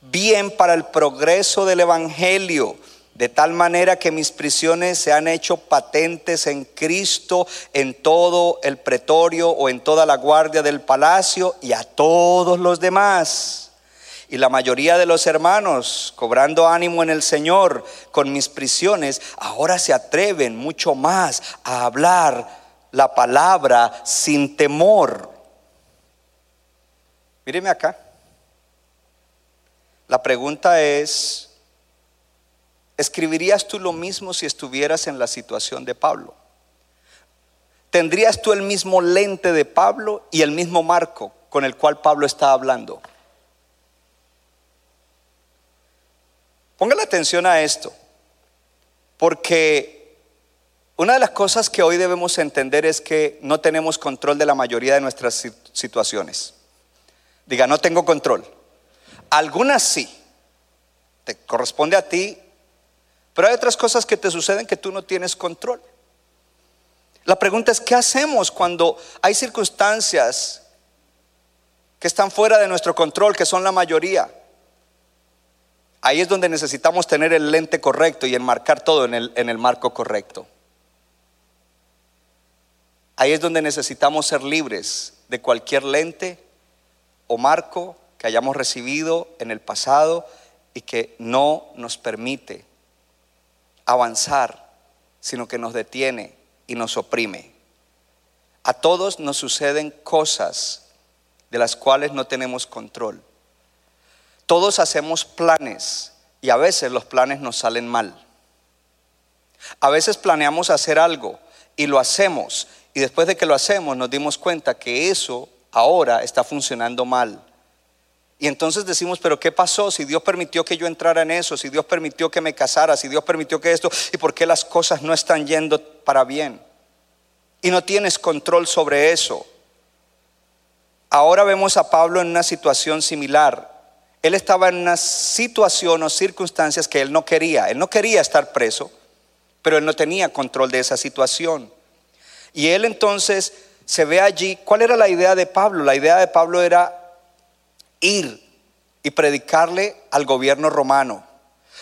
bien para el progreso del Evangelio, de tal manera que mis prisiones se han hecho patentes en Cristo, en todo el pretorio o en toda la guardia del palacio y a todos los demás y la mayoría de los hermanos, cobrando ánimo en el Señor con mis prisiones, ahora se atreven mucho más a hablar la palabra sin temor. Míreme acá. La pregunta es, ¿escribirías tú lo mismo si estuvieras en la situación de Pablo? ¿Tendrías tú el mismo lente de Pablo y el mismo marco? con el cual Pablo está hablando. Póngale atención a esto, porque una de las cosas que hoy debemos entender es que no tenemos control de la mayoría de nuestras situaciones. Diga, no tengo control. Algunas sí, te corresponde a ti, pero hay otras cosas que te suceden que tú no tienes control. La pregunta es, ¿qué hacemos cuando hay circunstancias que están fuera de nuestro control, que son la mayoría? Ahí es donde necesitamos tener el lente correcto y enmarcar todo en el, en el marco correcto. Ahí es donde necesitamos ser libres de cualquier lente o marco que hayamos recibido en el pasado y que no nos permite avanzar, sino que nos detiene y nos oprime. A todos nos suceden cosas de las cuales no tenemos control. Todos hacemos planes y a veces los planes nos salen mal. A veces planeamos hacer algo y lo hacemos y después de que lo hacemos nos dimos cuenta que eso ahora está funcionando mal. Y entonces decimos, pero ¿qué pasó? Si Dios permitió que yo entrara en eso, si Dios permitió que me casara, si Dios permitió que esto, ¿y por qué las cosas no están yendo para bien? Y no tienes control sobre eso. Ahora vemos a Pablo en una situación similar. Él estaba en una situación o circunstancias que él no quería. Él no quería estar preso, pero él no tenía control de esa situación. Y él entonces se ve allí, ¿cuál era la idea de Pablo? La idea de Pablo era ir y predicarle al gobierno romano.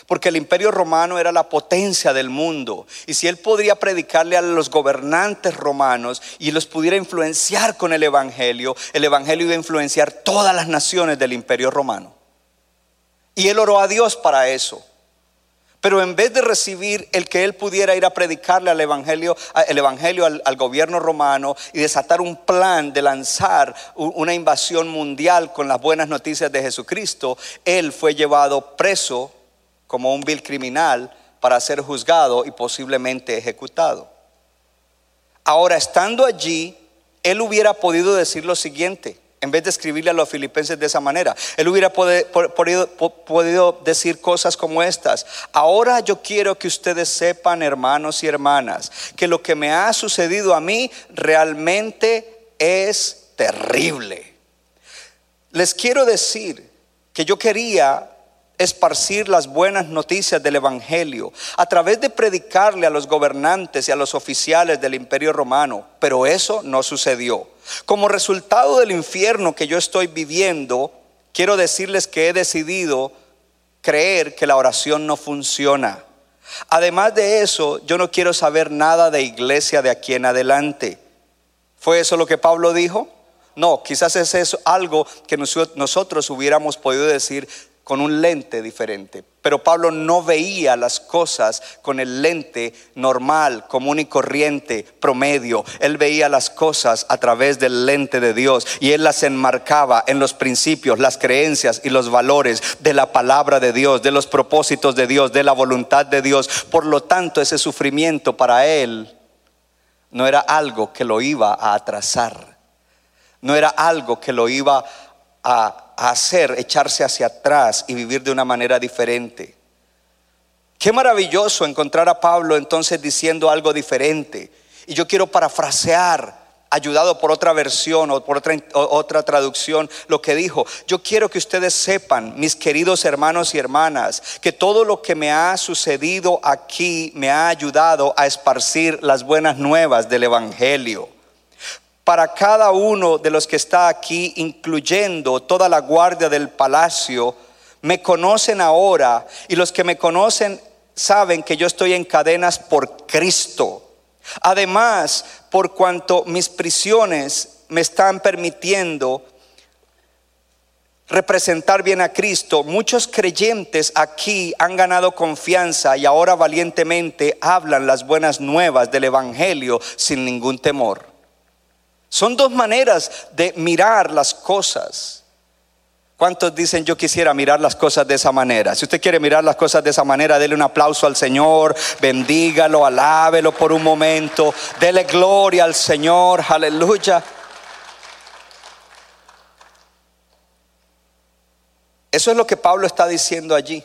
Porque el imperio romano era la potencia del mundo. Y si él podría predicarle a los gobernantes romanos y los pudiera influenciar con el Evangelio, el Evangelio iba a influenciar todas las naciones del imperio romano. Y él oró a Dios para eso. Pero en vez de recibir el que él pudiera ir a predicarle al evangelio, el evangelio al, al, gobierno romano y desatar un plan de lanzar una invasión mundial con las buenas noticias de Jesucristo, él fue llevado preso como un vil criminal para ser juzgado y posiblemente ejecutado. Ahora, estando allí, él hubiera podido decir lo siguiente en vez de escribirle a los filipenses de esa manera. Él hubiera podido, decir cosas como estas. Ahora yo quiero que ustedes sepan, hermanos y hermanas, que lo que me ha sucedido a mí realmente es terrible. Les quiero decir que yo quería esparcir las buenas noticias del Evangelio, a través de predicarle a los gobernantes y a los oficiales del imperio romano, pero eso no sucedió. Como resultado del infierno que yo estoy viviendo, quiero decirles que he decidido creer que la oración no funciona. Además de eso, yo no quiero saber nada de iglesia de aquí en adelante. ¿Fue eso lo que Pablo dijo? No, quizás es eso algo que nosotros hubiéramos podido decir con un lente diferente. Pero Pablo no veía las cosas con el lente normal, común y corriente, promedio. Él veía las cosas a través del lente de Dios y él las enmarcaba en los principios, las creencias y los valores de la palabra de Dios, de los propósitos de Dios, de la voluntad de Dios. Por lo tanto, ese sufrimiento para él no era algo que lo iba a atrasar. No era algo que lo iba a hacer, echarse hacia atrás y vivir de una manera diferente. Qué maravilloso encontrar a Pablo entonces diciendo algo diferente. Y yo quiero parafrasear, ayudado por otra versión o por otra, otra traducción, lo que dijo. Yo quiero que ustedes sepan, mis queridos hermanos y hermanas, que todo lo que me ha sucedido aquí me ha ayudado a esparcir las buenas nuevas del Evangelio para cada uno de los que está aquí, incluyendo toda la guardia del palacio, me conocen ahora y los que me conocen saben que yo estoy en cadenas por Cristo. Además, por cuanto mis prisiones me están permitiendo representar bien a Cristo, muchos creyentes aquí han ganado confianza y ahora valientemente hablan las buenas nuevas del Evangelio sin ningún temor. Son dos maneras de mirar las cosas. ¿Cuántos dicen yo quisiera mirar las cosas de esa manera? Si usted quiere mirar las cosas de esa manera, dele un aplauso al Señor, bendígalo, alábelo por un momento, dele gloria al Señor, aleluya. Eso es lo que Pablo está diciendo allí.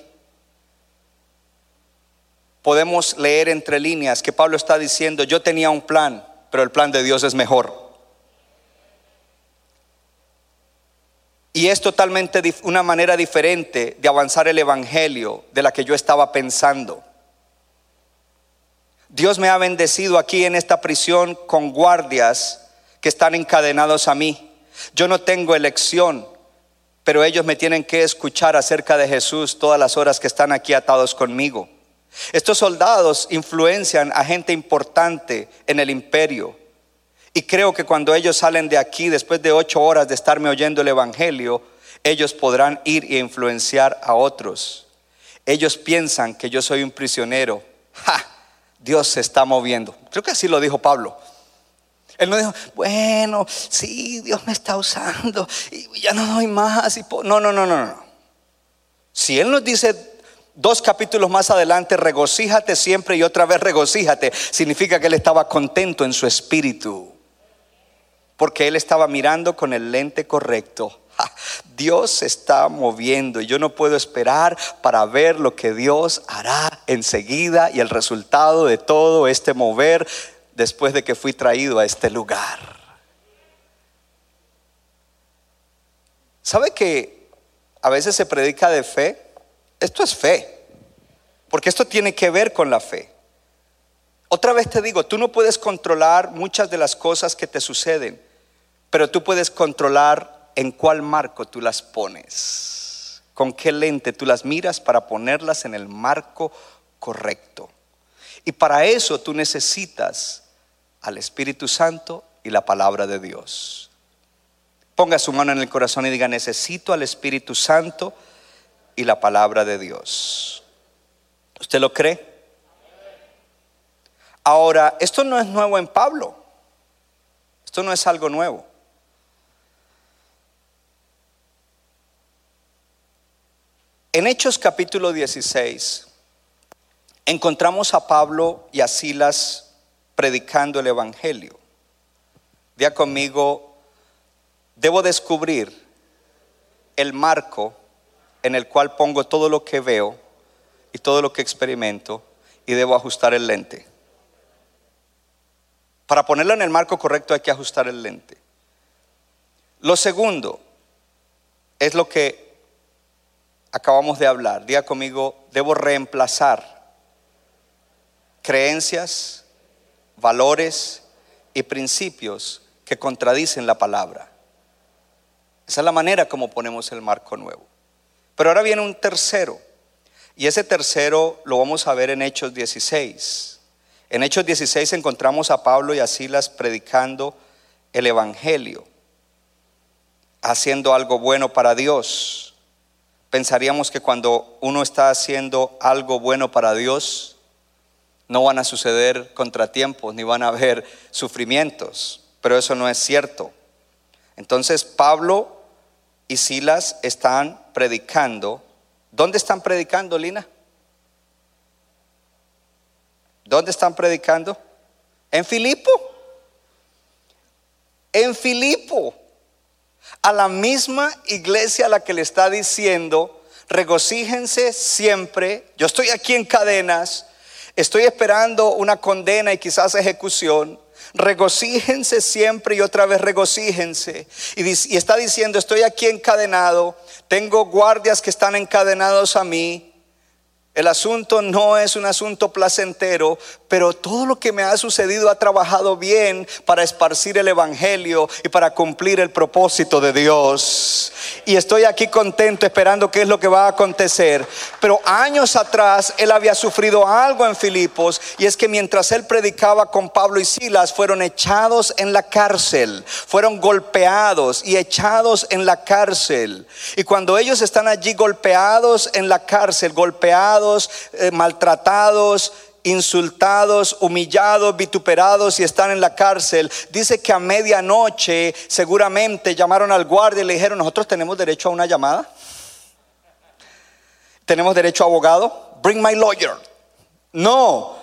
Podemos leer entre líneas que Pablo está diciendo, yo tenía un plan, pero el plan de Dios es mejor. Y es totalmente una manera diferente de avanzar el Evangelio de la que yo estaba pensando. Dios me ha bendecido aquí en esta prisión con guardias que están encadenados a mí. Yo no tengo elección, pero ellos me tienen que escuchar acerca de Jesús todas las horas que están aquí atados conmigo. Estos soldados influencian a gente importante en el imperio. Y creo que cuando ellos salen de aquí, después de ocho horas de estarme oyendo el Evangelio, ellos podrán ir e influenciar a otros. Ellos piensan que yo soy un prisionero. ¡Ja! Dios se está moviendo. Creo que así lo dijo Pablo. Él no dijo, bueno, sí, Dios me está usando y ya no doy más. y po-". no, no, no, no, no. Si Él nos dice dos capítulos más adelante, regocíjate siempre y otra vez regocíjate, significa que Él estaba contento en su espíritu. Porque Él estaba mirando con el lente correcto. Dios se está moviendo y yo no puedo esperar para ver lo que Dios hará enseguida y el resultado de todo este mover después de que fui traído a este lugar. ¿Sabe que a veces se predica de fe? Esto es fe, porque esto tiene que ver con la fe. Otra vez te digo, tú no puedes controlar muchas de las cosas que te suceden, pero tú puedes controlar en cuál marco tú las pones, con qué lente tú las miras para ponerlas en el marco correcto. Y para eso tú necesitas al Espíritu Santo y la palabra de Dios. Ponga su mano en el corazón y diga, necesito al Espíritu Santo y la palabra de Dios. ¿Usted lo cree? Ahora, esto no es nuevo en Pablo. Esto no es algo nuevo. En Hechos capítulo 16 encontramos a Pablo y a Silas predicando el Evangelio. Día conmigo, debo descubrir el marco en el cual pongo todo lo que veo y todo lo que experimento y debo ajustar el lente. Para ponerlo en el marco correcto hay que ajustar el lente. Lo segundo es lo que acabamos de hablar. Diga conmigo, debo reemplazar creencias, valores y principios que contradicen la palabra. Esa es la manera como ponemos el marco nuevo. Pero ahora viene un tercero. Y ese tercero lo vamos a ver en Hechos 16. En Hechos 16 encontramos a Pablo y a Silas predicando el Evangelio, haciendo algo bueno para Dios. Pensaríamos que cuando uno está haciendo algo bueno para Dios, no van a suceder contratiempos ni van a haber sufrimientos, pero eso no es cierto. Entonces Pablo y Silas están predicando. ¿Dónde están predicando, Lina? ¿Dónde están predicando? En Filipo. En Filipo. A la misma iglesia a la que le está diciendo, regocíjense siempre. Yo estoy aquí en cadenas. Estoy esperando una condena y quizás ejecución. Regocíjense siempre y otra vez regocíjense. Y, y, está diciendo, estoy aquí encadenado, tengo guardias que están encadenados a mí. El asunto no es un asunto placentero, pero todo lo que me ha sucedido ha trabajado bien para esparcir el Evangelio y para cumplir el propósito de Dios. Y estoy aquí contento esperando qué es lo que va a acontecer. Pero años atrás él había sufrido algo en Filipos y es que mientras él predicaba con Pablo y Silas fueron echados en la cárcel, fueron golpeados y echados en la cárcel. Y cuando ellos están allí golpeados en la cárcel, golpeados, eh, maltratados, insultados, humillados, vituperados y están en la cárcel. Dice que a medianoche seguramente llamaron al guardia y le dijeron, nosotros tenemos derecho a una llamada. Tenemos derecho a abogado. Bring my lawyer. No,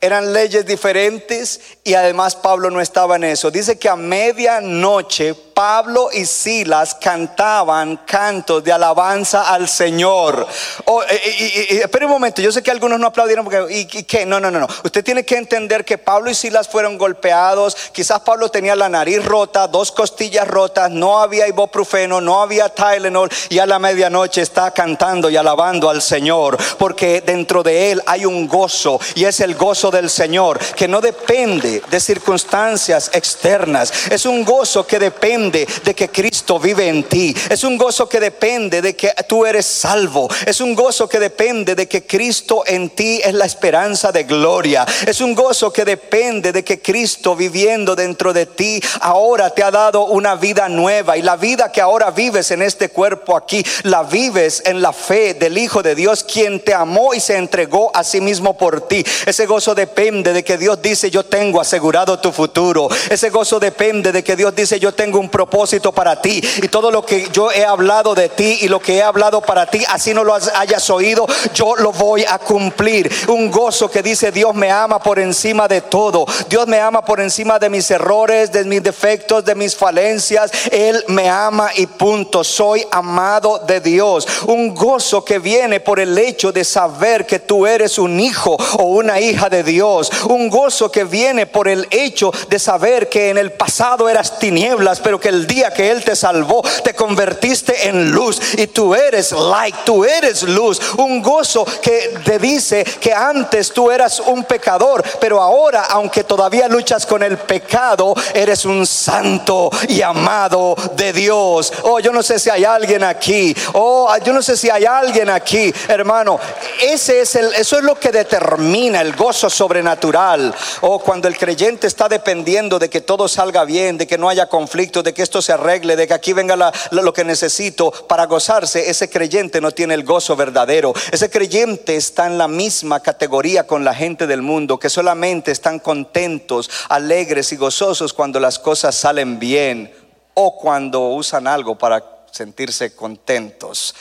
eran leyes diferentes y además Pablo no estaba en eso. Dice que a medianoche Pablo y Silas cantaban cantos de alabanza al Señor. Oh, eh, eh, espera un momento, yo sé que algunos no aplaudieron porque, ¿y, y qué? No, no, no, no. Usted tiene que entender que Pablo y Silas fueron golpeados. Quizás Pablo tenía la nariz rota, dos costillas rotas, no había ibuprofeno, no había Tylenol y a la medianoche está cantando y alabando al Señor. Porque dentro de él hay un gozo y es el gozo del Señor que no depende de circunstancias externas. Es un gozo que depende de que Cristo vive en ti. Es un gozo que depende de que tú eres salvo. Es un gozo que depende de que Cristo en ti es la esperanza de gloria. Es un gozo que depende de que Cristo viviendo dentro de ti ahora te ha dado una vida nueva y la vida que ahora vives en este cuerpo aquí la vives en la fe del Hijo de Dios quien te amó y se entregó a sí mismo por ti. Ese gozo depende de que Dios dice yo tengo asegurado tu futuro. Ese gozo depende de que Dios dice yo tengo un propósito para ti y todo lo que yo he hablado de ti y lo que he hablado para ti, así no lo hayas oído, yo lo voy a cumplir. Un gozo que dice Dios me ama por encima de todo. Dios me ama por encima de mis errores, de mis defectos, de mis falencias. Él me ama y punto. Soy amado de Dios. Un gozo que viene por el hecho de saber que tú eres un hijo o una hija de Dios. Un gozo que viene por el hecho de saber que en el pasado eras tinieblas, pero que el día que Él te salvó, te convertiste en luz y tú eres light, tú eres luz. Un gozo que te dice que antes tú eras un pecador, pero ahora, aunque todavía luchas con el pecado, eres un santo y amado de Dios. Oh, yo no sé si hay alguien aquí. Oh, yo no sé si hay alguien aquí, hermano. Ese es el, eso es lo que determina el gozo sobrenatural. Oh, cuando el creyente está dependiendo de que todo salga bien, de que no haya conflicto, de que esto se arregle, de que aquí venga lo que necesito para gozarse, ese creyente no tiene el gozo verdadero. Ese creyente está en la misma categoría con la gente del mundo, que solamente están contentos, alegres y gozosos cuando las cosas salen bien o cuando usan algo para sentirse contentos.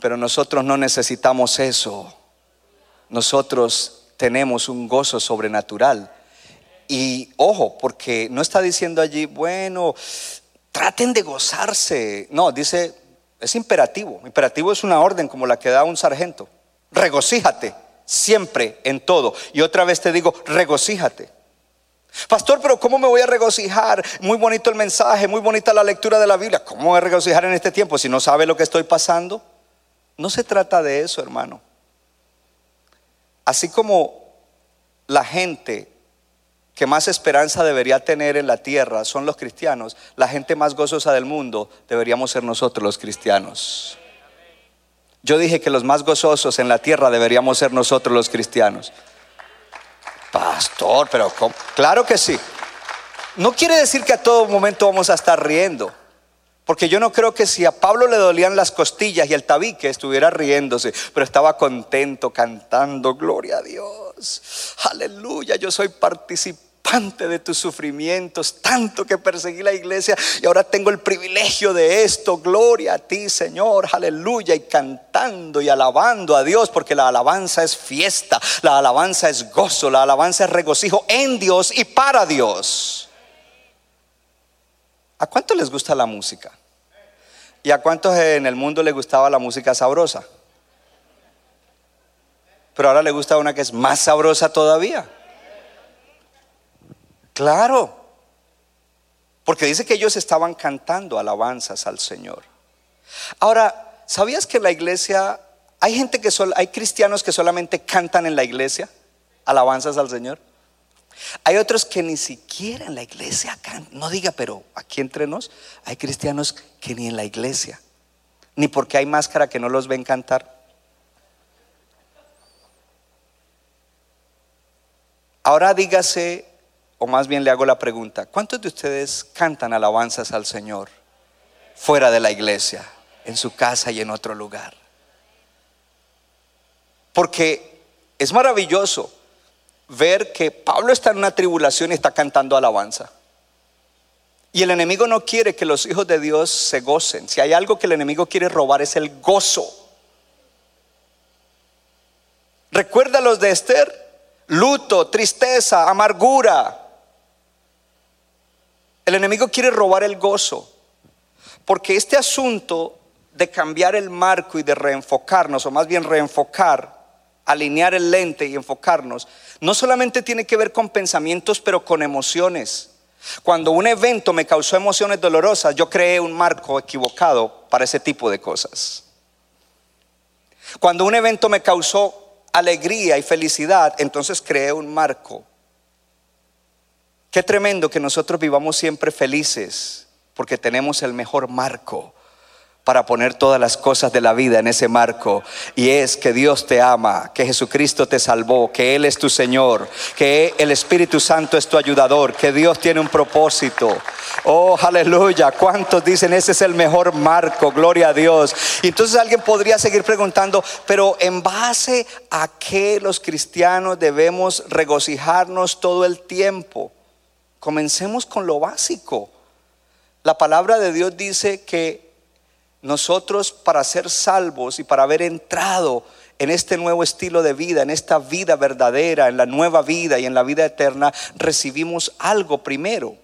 Pero nosotros no necesitamos eso. Nosotros tenemos un gozo sobrenatural. Y ojo, porque no está diciendo allí, bueno, traten de gozarse. No, dice, es imperativo. Imperativo es una orden como la que da un sargento. Regocíjate siempre en todo. Y otra vez te digo, regocíjate. Pastor, pero ¿cómo me voy a regocijar? Muy bonito el mensaje, muy bonita la lectura de la Biblia. ¿Cómo voy a regocijar en este tiempo si no sabe lo que estoy pasando? No se trata de eso, hermano. Así como la gente que más esperanza debería tener en la tierra son los cristianos, la gente más gozosa del mundo deberíamos ser nosotros los cristianos. Yo dije que los más gozosos en la tierra deberíamos ser nosotros los cristianos. Pastor, pero claro que sí. No quiere decir que a todo momento vamos a estar riendo. Porque yo no creo que si a Pablo le dolían las costillas y el tabique estuviera riéndose, pero estaba contento cantando, gloria a Dios, aleluya, yo soy participante de tus sufrimientos, tanto que perseguí la iglesia y ahora tengo el privilegio de esto, gloria a ti Señor, aleluya, y cantando y alabando a Dios, porque la alabanza es fiesta, la alabanza es gozo, la alabanza es regocijo en Dios y para Dios. ¿A cuánto les gusta la música? ¿Y a cuántos en el mundo les gustaba la música sabrosa? Pero ahora le gusta una que es más sabrosa todavía. Claro. Porque dice que ellos estaban cantando alabanzas al Señor. Ahora, ¿sabías que la iglesia hay gente que hay cristianos que solamente cantan en la iglesia alabanzas al Señor? Hay otros que ni siquiera en la iglesia cantan. No diga, pero aquí entre nos hay cristianos que ni en la iglesia, ni porque hay máscara que no los ven cantar. Ahora dígase, o más bien le hago la pregunta, ¿cuántos de ustedes cantan alabanzas al Señor fuera de la iglesia, en su casa y en otro lugar? Porque es maravilloso ver que Pablo está en una tribulación y está cantando alabanza. Y el enemigo no quiere que los hijos de Dios se gocen. Si hay algo que el enemigo quiere robar es el gozo. Recuerda los de Esther, luto, tristeza, amargura. El enemigo quiere robar el gozo. Porque este asunto de cambiar el marco y de reenfocarnos, o más bien reenfocar, alinear el lente y enfocarnos, no solamente tiene que ver con pensamientos, pero con emociones. Cuando un evento me causó emociones dolorosas, yo creé un marco equivocado para ese tipo de cosas. Cuando un evento me causó alegría y felicidad, entonces creé un marco. Qué tremendo que nosotros vivamos siempre felices porque tenemos el mejor marco para poner todas las cosas de la vida en ese marco. Y es que Dios te ama, que Jesucristo te salvó, que Él es tu Señor, que el Espíritu Santo es tu ayudador, que Dios tiene un propósito. Oh, aleluya. ¿Cuántos dicen ese es el mejor marco? Gloria a Dios. Y entonces alguien podría seguir preguntando, pero ¿en base a qué los cristianos debemos regocijarnos todo el tiempo? Comencemos con lo básico. La palabra de Dios dice que nosotros para ser salvos y para haber entrado en este nuevo estilo de vida, en esta vida verdadera, en la nueva vida y en la vida eterna, recibimos algo primero.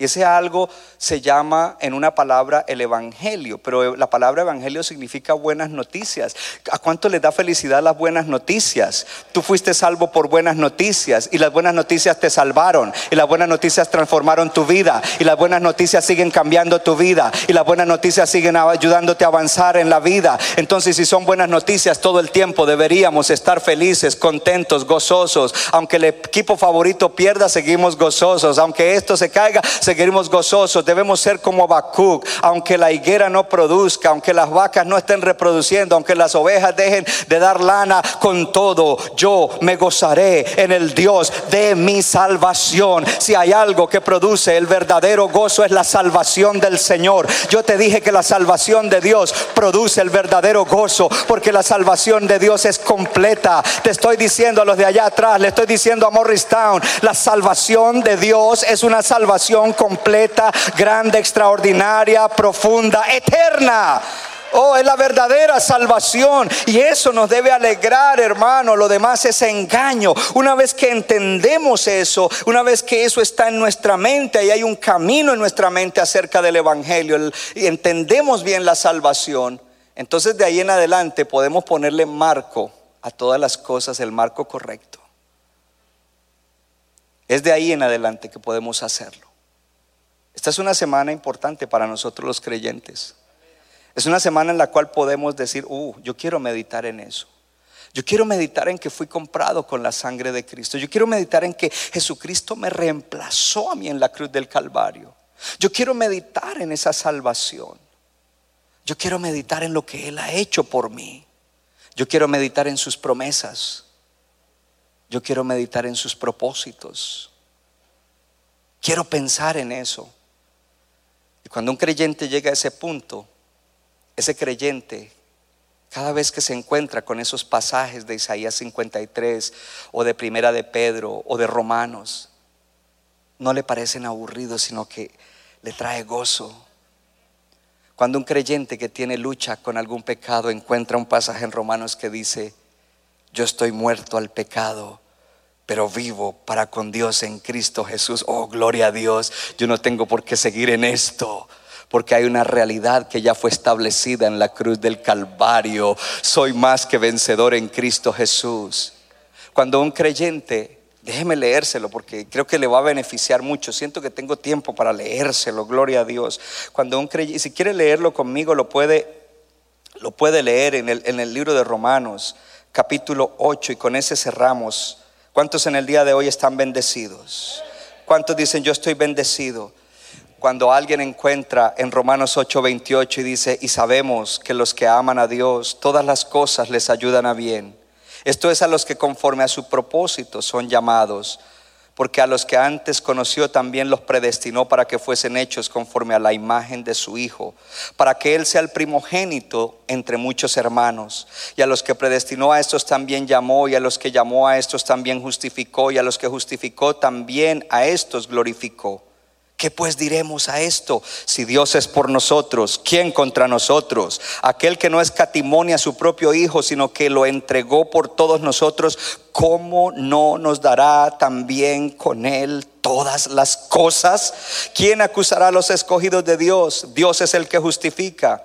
Y ese algo se llama en una palabra el Evangelio, pero la palabra Evangelio significa buenas noticias. ¿A cuánto les da felicidad las buenas noticias? Tú fuiste salvo por buenas noticias y las buenas noticias te salvaron y las buenas noticias transformaron tu vida y las buenas noticias siguen cambiando tu vida y las buenas noticias siguen ayudándote a avanzar en la vida. Entonces, si son buenas noticias todo el tiempo, deberíamos estar felices, contentos, gozosos. Aunque el equipo favorito pierda, seguimos gozosos. Aunque esto se caiga, seguiremos gozosos. Debemos ser como Habacuc, aunque la higuera no produzca, aunque las vacas no estén reproduciendo, aunque las ovejas dejen de dar lana, con todo yo me gozaré en el Dios de mi salvación. Si hay algo que produce el verdadero gozo es la salvación del Señor. Yo te dije que la salvación de Dios produce el verdadero gozo, porque la salvación de Dios es completa. Te estoy diciendo a los de allá atrás, le estoy diciendo a Morristown, la salvación de Dios es una salvación completa, grande, extraordinaria, profunda, eterna. Oh, es la verdadera salvación. Y eso nos debe alegrar, hermano. Lo demás es engaño. Una vez que entendemos eso, una vez que eso está en nuestra mente, y hay un camino en nuestra mente acerca del Evangelio, y entendemos bien la salvación, entonces de ahí en adelante podemos ponerle marco a todas las cosas, el marco correcto. Es de ahí en adelante que podemos hacerlo. Esta es una semana importante para nosotros los creyentes. Es una semana en la cual podemos decir, uh, yo quiero meditar en eso. Yo quiero meditar en que fui comprado con la sangre de Cristo. Yo quiero meditar en que Jesucristo me reemplazó a mí en la cruz del Calvario. Yo quiero meditar en esa salvación. Yo quiero meditar en lo que Él ha hecho por mí. Yo quiero meditar en sus promesas. Yo quiero meditar en sus propósitos. Quiero pensar en eso. Y cuando un creyente llega a ese punto, ese creyente, cada vez que se encuentra con esos pasajes de Isaías 53 o de Primera de Pedro o de Romanos, no le parecen aburridos, sino que le trae gozo. Cuando un creyente que tiene lucha con algún pecado encuentra un pasaje en Romanos que dice, yo estoy muerto al pecado pero vivo para con Dios en Cristo Jesús. Oh, gloria a Dios. Yo no tengo por qué seguir en esto. Porque hay una realidad que ya fue establecida en la cruz del Calvario. Soy más que vencedor en Cristo Jesús. Cuando un creyente, déjeme leérselo porque creo que le va a beneficiar mucho. Siento que tengo tiempo para leérselo, gloria a Dios. Cuando un creyente, si quiere leerlo conmigo, lo puede, lo puede leer en el, en el libro de Romanos, capítulo 8, y con ese cerramos. ¿Cuántos en el día de hoy están bendecidos? ¿Cuántos dicen yo estoy bendecido? Cuando alguien encuentra en Romanos 8:28 y dice, y sabemos que los que aman a Dios, todas las cosas les ayudan a bien. Esto es a los que conforme a su propósito son llamados porque a los que antes conoció también los predestinó para que fuesen hechos conforme a la imagen de su Hijo, para que Él sea el primogénito entre muchos hermanos. Y a los que predestinó a estos también llamó, y a los que llamó a estos también justificó, y a los que justificó también a estos glorificó. ¿Qué pues diremos a esto? Si Dios es por nosotros, ¿quién contra nosotros? Aquel que no escatimonia a su propio Hijo, sino que lo entregó por todos nosotros, ¿cómo no nos dará también con Él todas las cosas? ¿Quién acusará a los escogidos de Dios? Dios es el que justifica.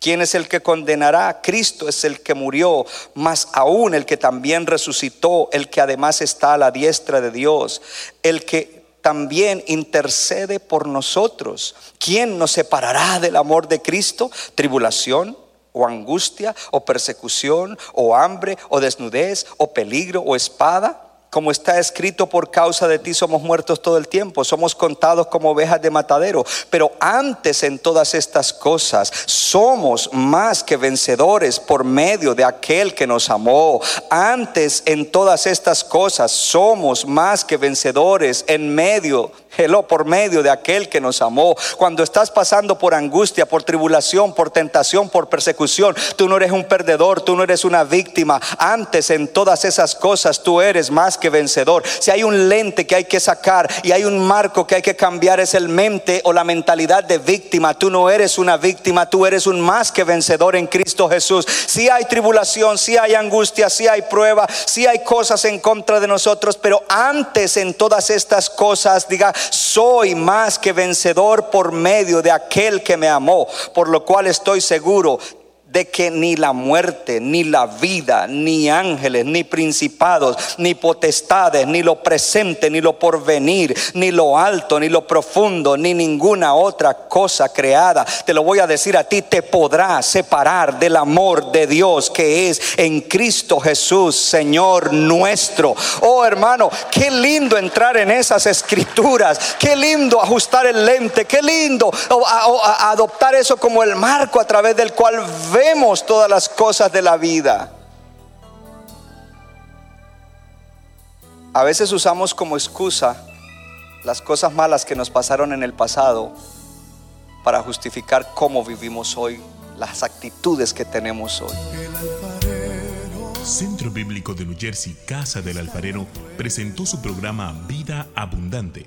¿Quién es el que condenará? Cristo es el que murió, más aún el que también resucitó, el que además está a la diestra de Dios, el que también intercede por nosotros. ¿Quién nos separará del amor de Cristo? ¿Tribulación? ¿O angustia? ¿O persecución? ¿O hambre? ¿O desnudez? ¿O peligro? ¿O espada? Como está escrito, por causa de ti somos muertos todo el tiempo, somos contados como ovejas de matadero. Pero antes en todas estas cosas somos más que vencedores por medio de aquel que nos amó. Antes en todas estas cosas somos más que vencedores en medio Hello, por medio de aquel que nos amó. Cuando estás pasando por angustia, por tribulación, por tentación, por persecución, tú no eres un perdedor, tú no eres una víctima. Antes en todas esas cosas tú eres más que vencedor. Si hay un lente que hay que sacar y hay un marco que hay que cambiar es el mente o la mentalidad de víctima. Tú no eres una víctima, tú eres un más que vencedor en Cristo Jesús. Si hay tribulación, si hay angustia, si hay prueba, si hay cosas en contra de nosotros, pero antes en todas estas cosas, diga, soy más que vencedor por medio de aquel que me amó, por lo cual estoy seguro de que ni la muerte, ni la vida, ni ángeles, ni principados, ni potestades, ni lo presente, ni lo porvenir, ni lo alto, ni lo profundo, ni ninguna otra cosa creada, te lo voy a decir a ti, te podrá separar del amor de Dios que es en Cristo Jesús, Señor nuestro. Oh hermano, qué lindo entrar en esas escrituras, qué lindo ajustar el lente, qué lindo adoptar eso como el marco a través del cual ve todas las cosas de la vida. A veces usamos como excusa las cosas malas que nos pasaron en el pasado para justificar cómo vivimos hoy, las actitudes que tenemos hoy. Centro Bíblico de New Jersey, Casa del Alfarero, presentó su programa Vida Abundante